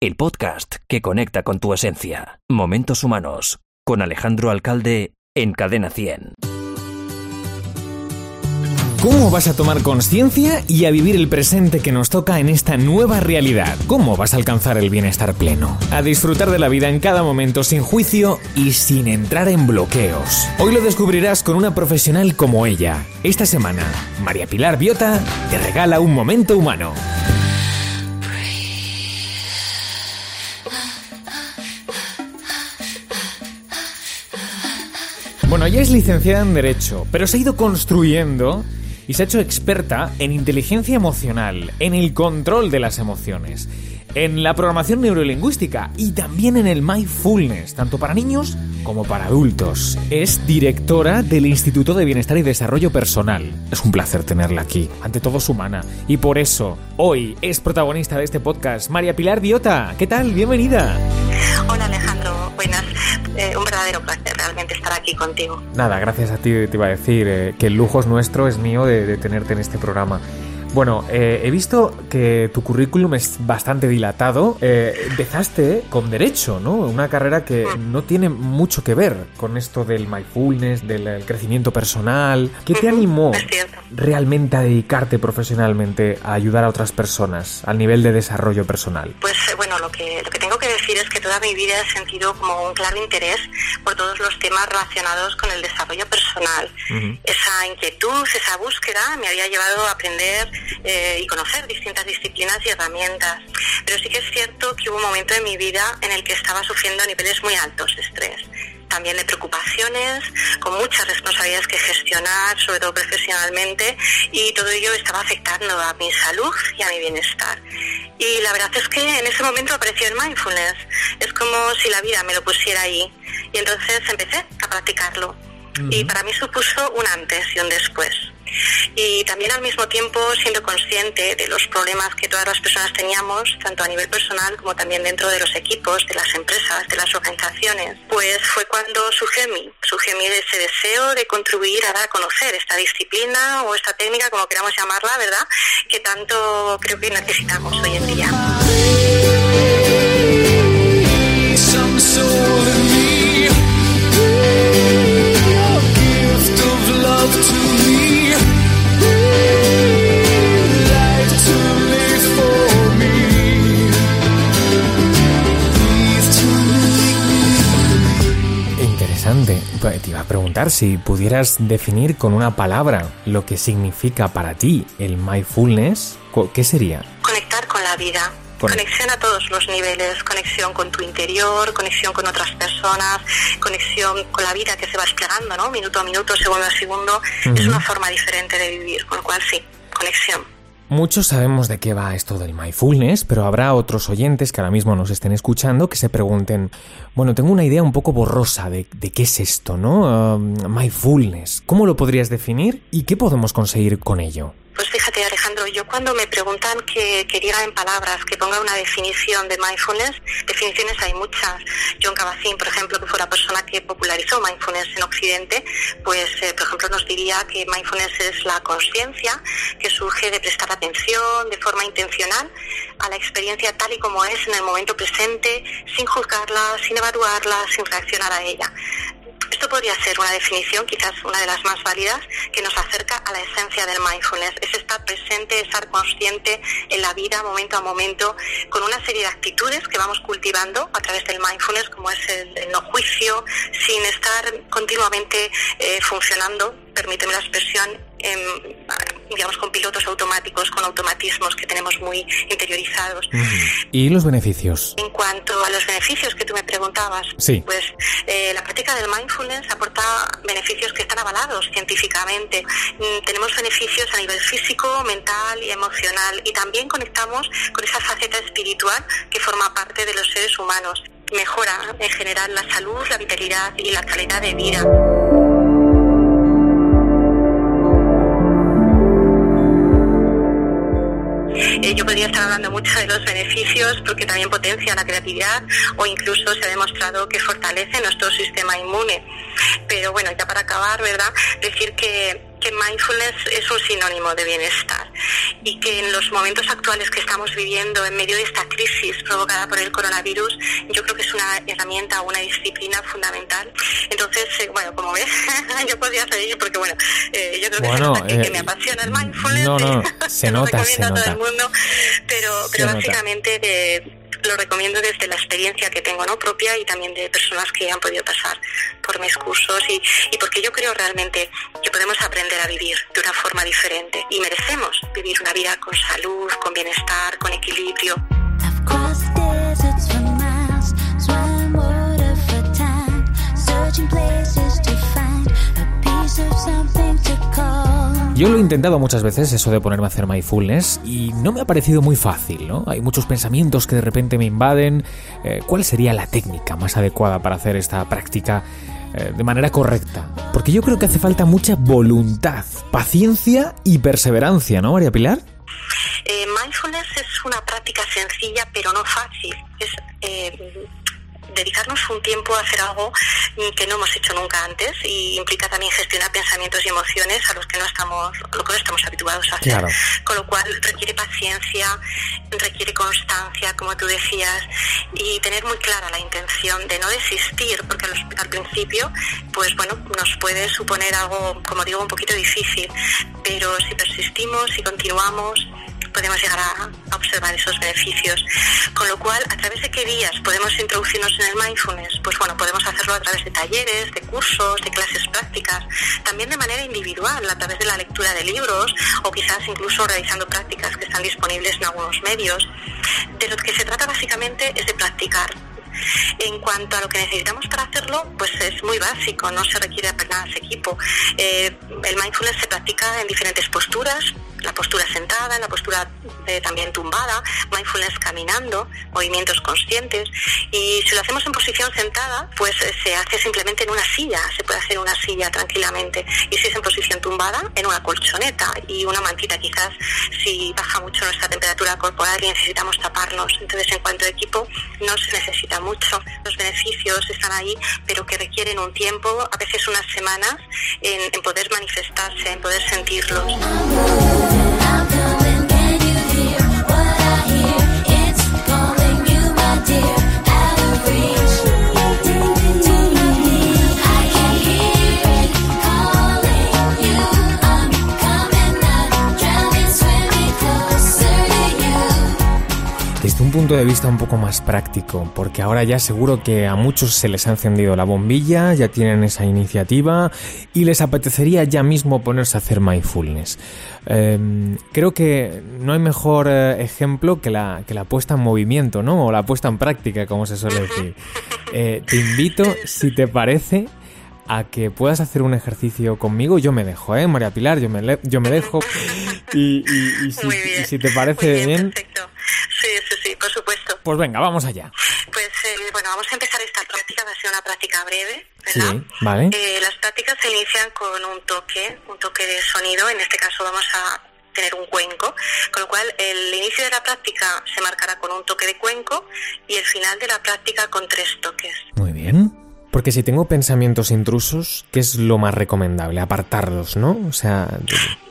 el podcast que conecta con tu esencia. Momentos Humanos, con Alejandro Alcalde en Cadena 100. ¿Cómo vas a tomar conciencia y a vivir el presente que nos toca en esta nueva realidad? ¿Cómo vas a alcanzar el bienestar pleno? A disfrutar de la vida en cada momento sin juicio y sin entrar en bloqueos. Hoy lo descubrirás con una profesional como ella. Esta semana, María Pilar Biota te regala un momento humano. Bueno, ella es licenciada en Derecho, pero se ha ido construyendo y se ha hecho experta en inteligencia emocional, en el control de las emociones, en la programación neurolingüística y también en el mindfulness, tanto para niños como para adultos. Es directora del Instituto de Bienestar y Desarrollo Personal. Es un placer tenerla aquí, ante todo es humana, y por eso hoy es protagonista de este podcast María Pilar Biota. ¿Qué tal? Bienvenida. Hola Alejandro, buenas. Eh, un verdadero placer realmente estar aquí contigo. Nada, gracias a ti te iba a decir eh, que el lujo es nuestro, es mío de, de tenerte en este programa. Bueno, eh, he visto que tu currículum es bastante dilatado. Eh, empezaste con derecho, ¿no? Una carrera que no tiene mucho que ver con esto del mindfulness, del el crecimiento personal. ¿Qué te animó realmente a dedicarte profesionalmente a ayudar a otras personas al nivel de desarrollo personal? Pues eh, bueno, lo que, lo que tengo que decir es que toda mi vida he sentido como un claro interés por todos los temas relacionados con el desarrollo personal. Esa inquietud, esa búsqueda me había llevado a aprender eh, y conocer distintas disciplinas y herramientas. Pero sí que es cierto que hubo un momento en mi vida en el que estaba sufriendo niveles muy altos de estrés. También de preocupaciones, con muchas responsabilidades que gestionar, sobre todo profesionalmente, y todo ello estaba afectando a mi salud y a mi bienestar. Y la verdad es que en ese momento apareció el mindfulness. Es como si la vida me lo pusiera ahí. Y entonces empecé a practicarlo. Y para mí supuso un antes y un después. Y también al mismo tiempo siendo consciente de los problemas que todas las personas teníamos, tanto a nivel personal como también dentro de los equipos, de las empresas, de las organizaciones, pues fue cuando surgió en mí, surgió en mí ese deseo de contribuir a dar a conocer esta disciplina o esta técnica, como queramos llamarla, ¿verdad? Que tanto creo que necesitamos hoy en día. Interesante. Pues Te iba a preguntar si pudieras definir con una palabra lo que significa para ti el mindfulness, ¿qué sería? conectar con la vida. Con- Conexión a todos los niveles, conexión con tu interior, conexión con otras personas, conexión con la vida que se va desplegando, ¿no? Minuto a minuto, segundo a segundo. Es una forma diferente de vivir, con lo cual sí, conexión. Muchos sabemos de qué va esto del mindfulness, pero habrá otros oyentes que ahora mismo nos estén escuchando que se pregunten, bueno, tengo una idea un poco borrosa de, de qué es esto, ¿no? Um, mindfulness, ¿cómo lo podrías definir y qué podemos conseguir con ello? Pues fíjate, Alejandro, yo cuando me preguntan que, que diga en palabras, que ponga una definición de mindfulness, definiciones hay muchas. John Kabat-Zinn, por ejemplo, que fue la persona que popularizó mindfulness en Occidente, pues, eh, por ejemplo, nos diría que mindfulness es la conciencia que surge de prestar atención de forma intencional a la experiencia tal y como es en el momento presente, sin juzgarla, sin evaluarla, sin reaccionar a ella. Esto podría ser una definición, quizás una de las más válidas, que nos acerca a la esencia del mindfulness. Es estar presente, estar consciente en la vida momento a momento, con una serie de actitudes que vamos cultivando a través del mindfulness, como es el, no juicio, sin estar continuamente eh, funcionando, permíteme la expresión, en, digamos, con pilotos automáticos, con automatismos que tenemos muy interiorizados. ¿Y los beneficios? En cuanto a los beneficios que tú me preguntabas, Sí. pues eh, la práctica del mindfulness aporta beneficios que están avalados científicamente. Mm, tenemos beneficios a nivel físico, mental y emocional y también conectamos con esa faceta espiritual que forma parte de los seres humanos. Mejora en general la salud, la vitalidad y la calidad de vida. Eh, yo podría estar hablando mucho de los beneficios porque también potencia la creatividad o incluso se ha demostrado que fortalece nuestro sistema inmune. Pero bueno, ya para acabar, ¿verdad? Decir que que mindfulness es un sinónimo de bienestar y que en los momentos actuales que estamos viviendo en medio de esta crisis provocada por el coronavirus, yo creo que es una herramienta, una disciplina fundamental. Entonces, eh, bueno, como ves, yo podría seguir porque, bueno, eh, yo creo que, Bueno, es que eh, me apasiona el mindfulness. no, no, y se lo nota, se recomiendo a todo el nota. mundo, pero, Se pero nota. básicamente de- lo recomiendo desde la experiencia que tengo no propia y también de personas que han podido pasar por mis cursos y, y porque yo creo realmente que podemos aprender a vivir de una forma diferente y merecemos vivir una vida con salud, con bienestar, con equilibrio. Yo lo he intentado muchas veces, eso de ponerme a hacer mindfulness, y no me ha parecido muy fácil, ¿no? Hay muchos pensamientos que de repente me invaden. Eh, ¿Cuál sería la técnica más adecuada para hacer esta práctica eh, de manera correcta? Porque yo creo que hace falta mucha voluntad, paciencia y perseverancia, ¿no, María Pilar? Eh, mindfulness es una práctica sencilla pero no fácil. Es eh, dedicarnos un tiempo a hacer algo mm, que no hemos hecho nunca antes y implica también gestionar pensamientos y emociones a los que no estamos, a lo que no estamos habituados a hacer. Claro. Con lo cual requiere paciencia, requiere constancia, como tú decías, y tener muy clara la intención de no desistir, porque los- al principio, pues bueno, nos puede suponer algo, como digo, un poquito difícil, pero si persistimos y continuamos, podemos llegar a, a observar esos beneficios. Con lo cual, ¿a través de qué vías podemos introducirnos en el mindfulness? Pues bueno, podemos hacerlo a través de talleres, de cursos, de clases prácticas, también de manera individual, a través de la lectura de libros o quizás incluso realizando prácticas que están disponibles en algunos medios. De lo que se trata básicamente es de practicar. En cuanto a lo que necesitamos para hacerlo, pues es muy básico, no se requiere apenas equipo. Eh, el mindfulness se practica en diferentes posturas, la postura sentada, la postura eh, también tumbada, mindfulness caminando, movimientos conscientes. Y si lo hacemos en posición sentada, pues eh, se hace simplemente en una silla, se puede hacer en una silla tranquilamente. Y si es en posición tumbada, en una colchoneta y una mantita quizás si baja mucho nuestra temperatura corporal y necesitamos taparnos. Entonces, en cuanto a equipo, no se necesita mucho. Los beneficios están ahí, pero que requieren un tiempo, a veces unas semanas, en, en poder manifestarse, en poder sentirlos. I'm un punto de vista un poco más práctico, porque ahora ya seguro que a muchos se les ha encendido la bombilla, ya tienen esa iniciativa y les apetecería ya mismo ponerse a hacer mindfulness. Eh, creo que no hay mejor eh, ejemplo que la, que la puesta en movimiento, ¿no? O la puesta en práctica, como se suele decir. Eh, te invito, si te parece, a que puedas hacer un ejercicio conmigo. Yo me dejo, ¿eh, María Pilar? Yo me, yo me dejo. Y, y- y si, y te parece bien. Sí, sí, sí, por supuesto. pues venga, vamos allá. Pues eh, bueno, vamos a empezar esta práctica, va a ser una práctica breve, ¿verdad? Sí, vale. Eh, las prácticas se inician con un toque, un toque de sonido, en este caso vamos a tener un cuenco, con lo cual el inicio de la práctica se marcará con un toque de cuenco y el final de la práctica con tres toques. Muy bien. Porque si tengo pensamientos intrusos, ¿qué es lo más recomendable? Apartarlos, ¿no? O sea,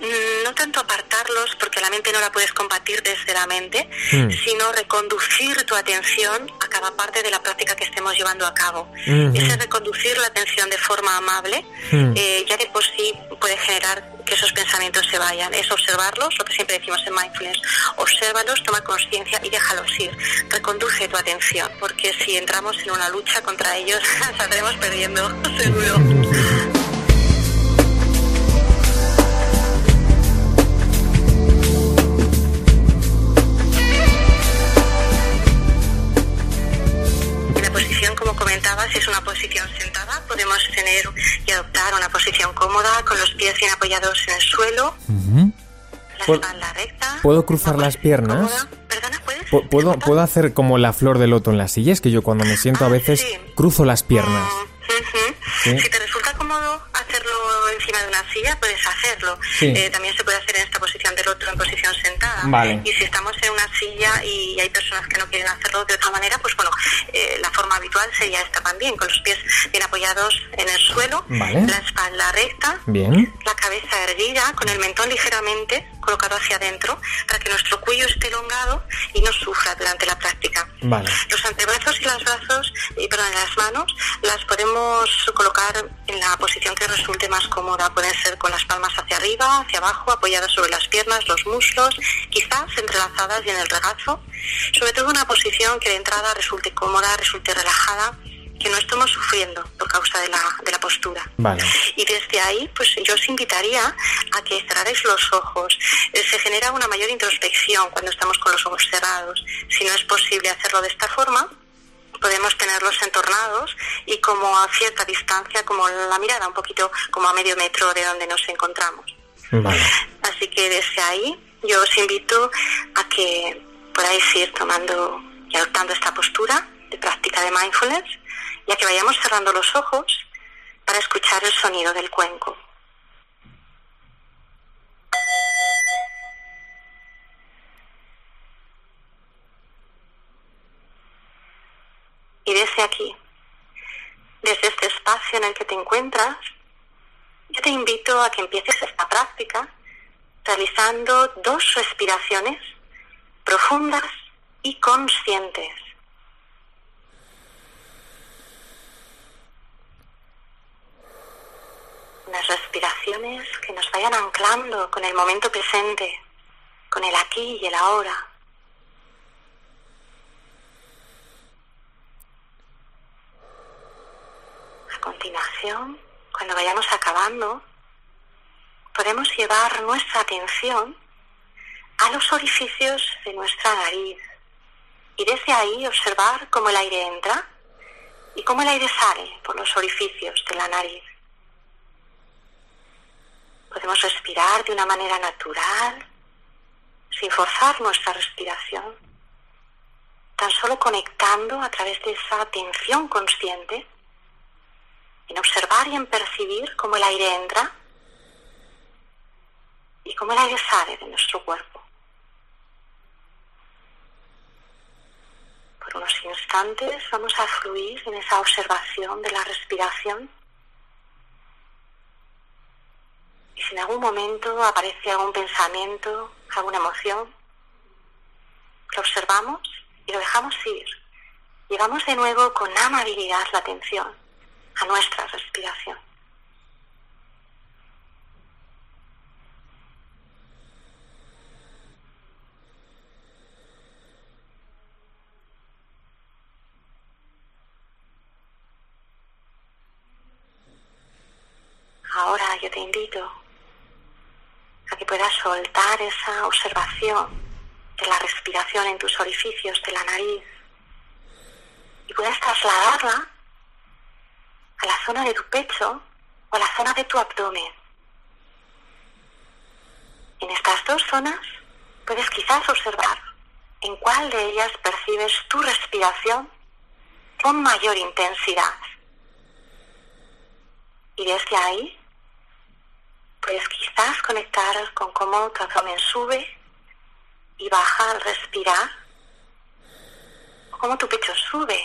Mm, No tanto apartarlos, la mente no la puedes combatir desde la mente, Mm. sino reconducir tu atención a cada parte de la práctica que estemos llevando a cabo. Ujú. Ese reconducir la atención de forma amable, Mm. eh, ya de por sí puede generar que esos pensamientos se vayan. Es observarlos, lo que siempre decimos en mindfulness, obsérvalos, toma conciencia y déjalos ir. Reconduce tu atención, porque si entramos en una lucha contra ellos, saldremos perdiendo, seguro. apoyados en el suelo, la ¿Puedo- espalda recta. puedo cruzar las piernas? ¿Puedo, puedo hacer como la flor de loto en la silla? Es que yo cuando me siento a Ah, veces sí. cruzo las piernas. Mm, ujú. Sí. Si te resulta cómodo hacerlo en encima de una silla, puedes hacerlo. Sí. Eh, también se puede hacer en esta posición del otro, en posición sentada. Vale. Y si estamos en una silla y hay personas que no quieren hacerlo de otra manera, pues bueno, eh, la forma habitual sería esta también, con los pies bien apoyados en el suelo, Vale. la espalda recta, Bien. la cabeza erguida, con el mentón ligeramente colocado hacia adentro, para que nuestro cuello esté elongado y no sufra durante la práctica. Vale. Los antebrazos y los brazos, perdón, las manos, las podemos colocar en la posición que resulte más cómoda. Pueden ser con las palmas hacia arriba, hacia abajo, apoyadas sobre las piernas, los muslos, quizás entrelazadas y en el regazo. Sobre todo una posición que de entrada resulte cómoda, resulte relajada, que no estemos sufriendo por causa de la, de la postura. Vale. Y desde ahí, pues yo os invitaría a que cerrarais los ojos. Eh, Se genera una mayor introspección cuando estamos con los ojos cerrados. Si no es posible hacerlo de esta forma, podemos tenerlos entornados y como a cierta distancia, como la mirada un poquito como a medio metro de donde nos encontramos. Vale. Así que desde ahí yo os invito a que podáis ir tomando y adoptando esta postura de práctica de mindfulness y que vayamos cerrando los ojos para escuchar el sonido del cuenco. Y desde aquí, desde este espacio en el que te encuentras, yo te invito a que empieces esta práctica realizando dos respiraciones profundas y conscientes. Unas respiraciones que nos vayan anclando con el momento presente, con el aquí y el ahora. A continuación, cuando vayamos acabando, podemos llevar nuestra atención a los orificios de nuestra nariz y desde ahí observar cómo el aire entra y cómo el aire sale por los orificios de la nariz. Podemos respirar de una manera natural, sin forzar nuestra respiración, tan solo conectando a través de esa atención consciente en observar y en percibir cómo el aire entra y cómo el aire sale de nuestro cuerpo. Por unos instantes vamos a fluir en esa observación de la respiración. Y si en algún momento aparece algún pensamiento, alguna emoción, lo observamos y lo dejamos ir. Llevamos de nuevo con amabilidad la atención a nuestra respiración. Ahora yo te invito soltar esa observación de la respiración en tus orificios de la nariz y puedas trasladarla a la zona de tu pecho o a la zona de tu abdomen. En estas dos zonas puedes quizás observar en cuál de ellas percibes tu respiración con mayor intensidad. Y desde ahí puedes quizás conectar con cómo tu abdomen sube y baja al respirar, cómo tu pecho sube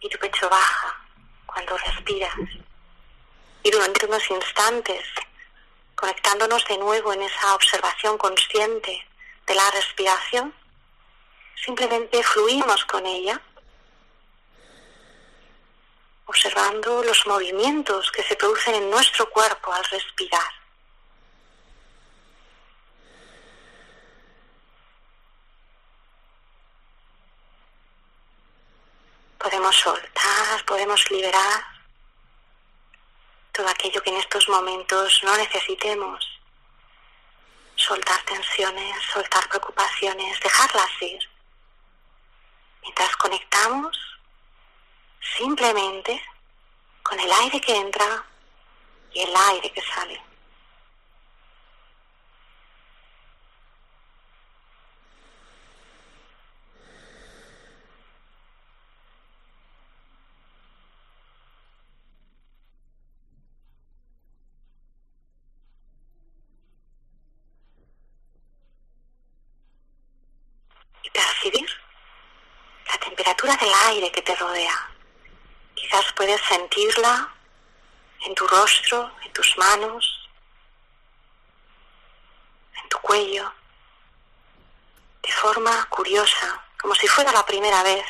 y tu pecho baja cuando respiras. Y durante unos instantes, conectándonos de nuevo en esa observación consciente de la respiración, simplemente fluimos con ella, observando los movimientos que se producen en nuestro cuerpo al respirar. Podemos soltar, podemos liberar todo aquello que en estos momentos no necesitemos. Soltar tensiones, soltar preocupaciones, dejarlas ir. Mientras conectamos simplemente con el aire que entra y el aire que sale. y percibir la temperatura del aire que te rodea. Quizás puedes sentirla en tu rostro, en tus manos, en tu cuello, de forma curiosa, como si fuera la primera vez.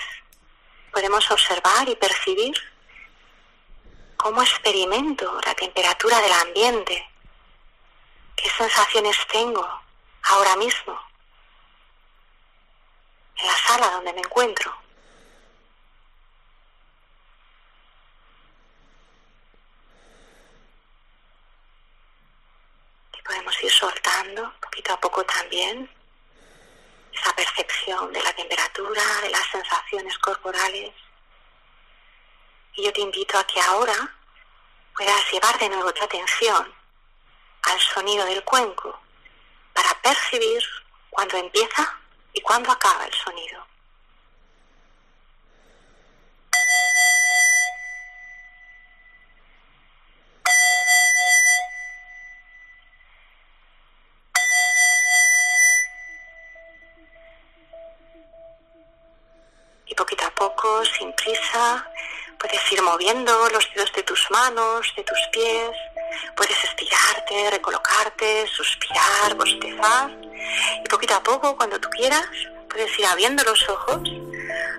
Podemos observar y percibir cómo experimento la temperatura del ambiente, qué sensaciones tengo ahora mismo en la sala donde me encuentro. Y podemos ir soltando poquito a poco también esa percepción de la temperatura, de las sensaciones corporales. Y yo te invito a que ahora puedas llevar de nuevo tu atención al sonido del cuenco para percibir cuándo empieza y cuándo acaba el sonido. Moviendo los dedos de tus manos, de tus pies, puedes estirarte, recolocarte, suspirar, bostezar. Y poquito a poco, cuando tú quieras, puedes ir abriendo los ojos,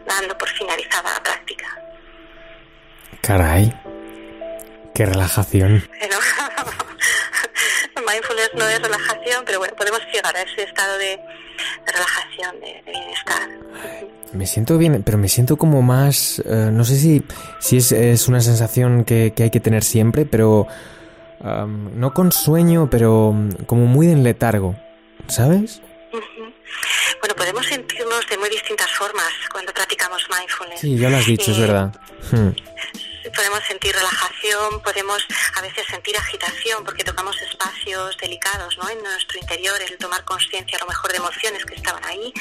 dando por finalizada la práctica. Caray. Qué relajación. Pero mindfulness no es relajación, pero bueno, podemos llegar a ese estado de, de relajación, de, de bienestar. Me siento bien, pero me siento como más... eh, no sé si, si es, es una sensación que, que hay que tener siempre, pero... am, no con sueño, pero mm, como muy en letargo. ¿Sabes? Bueno, podemos sentirnos de muy distintas formas cuando practicamos mindfulness. Sí, ya lo has dicho, es Eh, verdad. Hmm. Podemos sentir relajación, podemos a veces sentir agitación porque tocamos espacios delicados ¿no? en nuestro interior, el tomar conciencia a lo mejor de emociones que estaban ahí.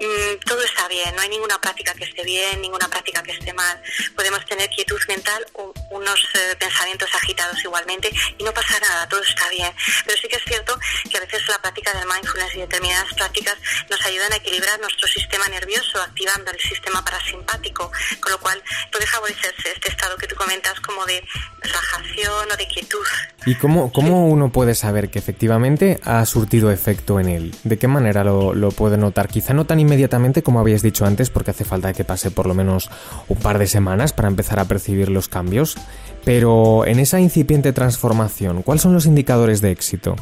Mm, todo está bien, no hay ninguna práctica que esté bien, ninguna práctica que esté mal. Podemos tener quietud mental, u- unos eh, pensamientos agitados igualmente y no pasa nada, todo está bien. Pero sí que es cierto que a veces la práctica del mindfulness y determinadas prácticas nos ayudan a equilibrar nuestro sistema nervioso, activando el sistema parasimpático, con lo cual puede favorecerse este estado que tú comentas como de relajación o de quietud. ¿Y cómo, cómo uno puede saber que efectivamente ha surtido efecto en él? ¿De qué manera lo, lo puede notar? Quizá no tan inmediatamente como habías dicho antes, porque hace falta que pase por lo menos un par de semanas para empezar a percibir los cambios. Pero en esa incipiente transformación, ¿cuáles son los indicadores de éxito?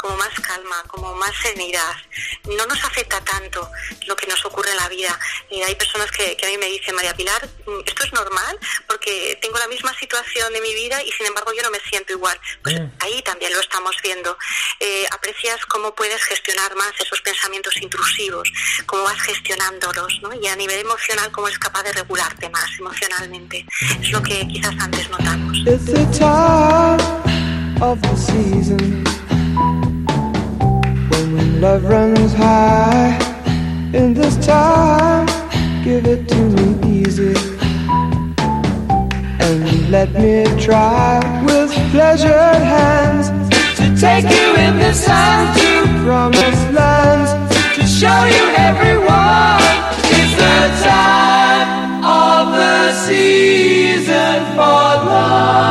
Como más calma, como más serenidad. No nos afecta tanto lo que nos ocurre en la vida. Eh, hay personas que, que a mí me dicen, María Pilar, mm, esto es normal porque tengo la misma situación de mi vida y sin embargo yo no me siento igual. Pues Mm. ahí también lo estamos viendo. Eh, aprecias cómo puedes gestionar más esos pensamientos intrusivos, cómo vas gestionándolos, ¿no? Y a nivel emocional, cómo eres capaz de regularte más emocionalmente. Es lo que quizás antes notamos. It's the time of the season love runs high. In this time, give it to me easy and let me try with pleasured hands to take you in this time to promised lands to show you everyone. It's the time of the season for love.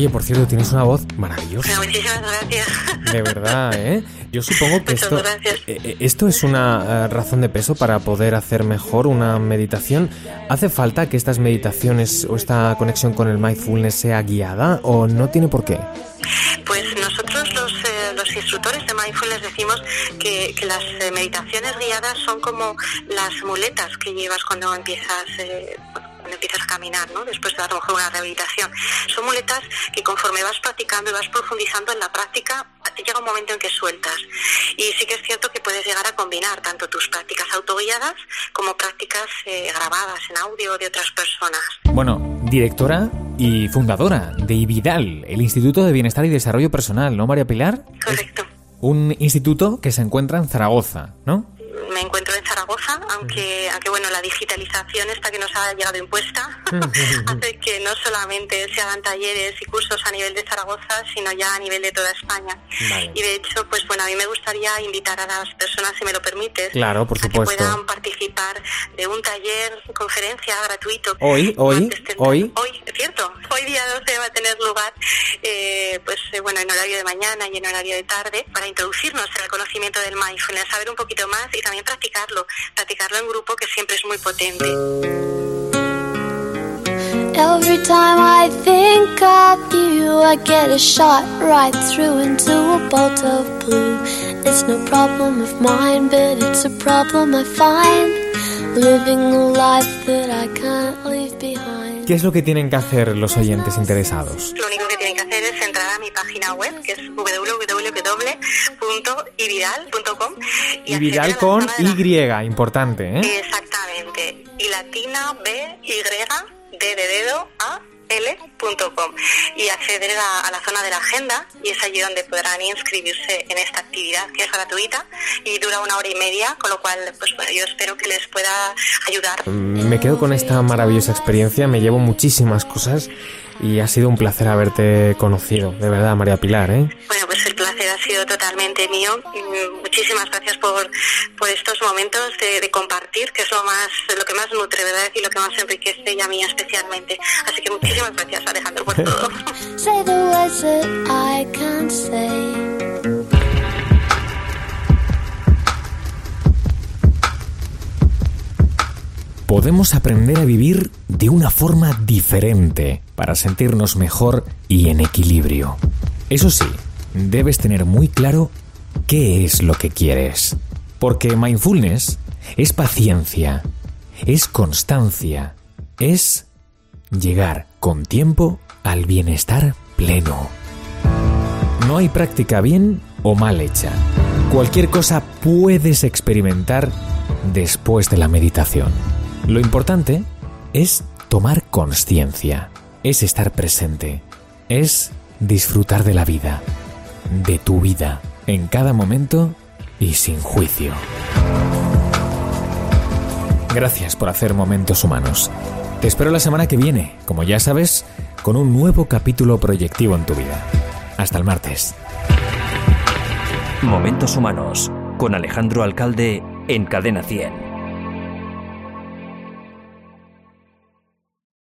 Oye, por cierto, tienes una voz maravillosa. Muchísimas gracias. De verdad, ¿eh? Yo supongo que esto, eh, eh, esto es una eh, razón de peso para poder hacer mejor una meditación. ¿Hace falta que estas meditaciones o esta conexión con el mindfulness sea guiada o no tiene por qué? Pues nosotros los, eh, los instructores de mindfulness decimos que, que las meditaciones guiadas son como las muletas que llevas cuando empiezas eh, cuando empiezas a caminar, ¿no? Después de a lo mejor una rehabilitación. Son muletas que conforme vas practicando y vas profundizando en la práctica, llega un momento en que sueltas. Y sí que es cierto que puedes llegar a combinar tanto tus prácticas autoguiadas como prácticas eh, grabadas en audio de otras personas. Bueno, directora y fundadora de IBIDAL, el Instituto de Bienestar y Desarrollo Personal, ¿no, María Pilar? Correcto. Un instituto que se encuentra en Zaragoza, ¿no? Me encuentro en Zaragoza aunque, aunque bueno, la digitalización esta que nos ha llegado impuesta hace que no solamente se hagan talleres y cursos a nivel de Zaragoza, sino ya a nivel de toda España. Vale. Y de hecho, pues bueno, a mí me gustaría invitar a las personas, si me lo permites, Claro, por a que puedan participar de un taller, conferencia gratuito. Hoy, hoy, tendrá- hoy. Hoy, es cierto. Hoy día 12 va a tener lugar, eh, pues eh, bueno, en horario de mañana y en horario de tarde, para introducirnos el conocimiento del mindfulness, saber un poquito más y también practicarlo, practicarlo en grupo que siempre es muy potente. Every time I think of you, I get a shot right through into a bolt of blue. It's no problem of mine, but it's a problem I find. Living a life that I can't leave behind. ¿Qué es lo que tienen que hacer los oyentes interesados? Lo único que mi página web, que es www.ividal.com. Y Vidal con Y, importante, ¿eh? Exactamente. Y latina B, Y, D de dedo, A, L.com. Y acceder a, a la zona de la agenda y es allí donde podrán inscribirse en esta actividad que es gratuita y dura una hora y media, con lo cual, pues bueno, yo espero que les pueda ayudar. Me quedo con esta maravillosa experiencia, me llevo muchísimas cosas y ha sido un placer haberte conocido, de verdad, María Pilar, ¿eh? Bueno, pues el placer ha sido totalmente mío. Mm, Muchísimas gracias por, por estos momentos de, de compartir, que es lo más, lo que más nutre, ¿verdad? Y lo que más enriquece y a mí especialmente. Así que muchísimas gracias, Alejandro, por todo. Podemos aprender a vivir de una forma diferente para sentirnos mejor y en equilibrio. Eso sí, debes tener muy claro qué es lo que quieres. Porque mindfulness es paciencia, es constancia, es llegar con tiempo al bienestar pleno. No hay práctica bien o mal hecha. Cualquier cosa puedes experimentar después de la meditación. Lo importante es tomar conciencia, es estar presente, es disfrutar de la vida, de tu vida, en cada momento y sin juicio. Gracias por hacer momentos humanos. Te espero la semana que viene, como ya sabes, con un nuevo capítulo proyectivo en tu vida. Hasta el martes. Momentos Humanos con Alejandro Alcalde en Cadena 100.